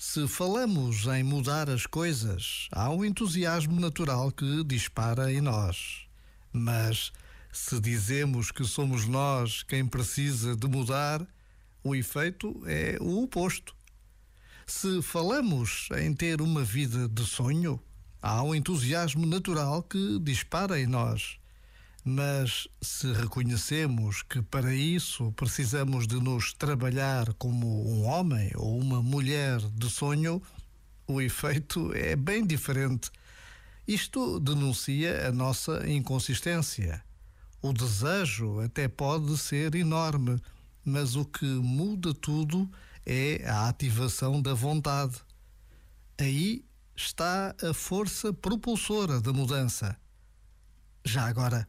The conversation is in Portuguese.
Se falamos em mudar as coisas, há um entusiasmo natural que dispara em nós. Mas se dizemos que somos nós quem precisa de mudar, o efeito é o oposto. Se falamos em ter uma vida de sonho, há um entusiasmo natural que dispara em nós. Mas se reconhecemos que para isso precisamos de nos trabalhar como um homem ou uma mulher de sonho, o efeito é bem diferente. Isto denuncia a nossa inconsistência. O desejo até pode ser enorme, mas o que muda tudo é a ativação da vontade. Aí está a força propulsora da mudança. Já agora,